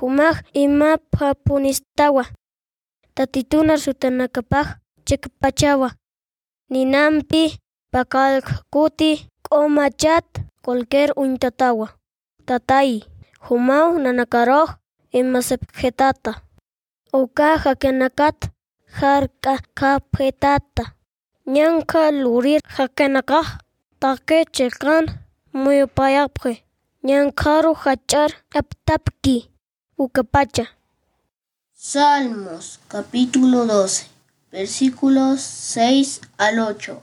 humaq ima punistawa. Tatituna sutanakapaq chikpachawa. Ninampi pakalkuti k'umachat cualquier untatawa. Tatay, humaw nanakaroq ima sepjetata. Uka hakanakat harka kapjetata. Ñanka lurir hakanakaq take chilqan muyupayapqi. Ñankaru hach'ar aptapki ukapacha. Salmos capítulo 12 versículos 6 al 8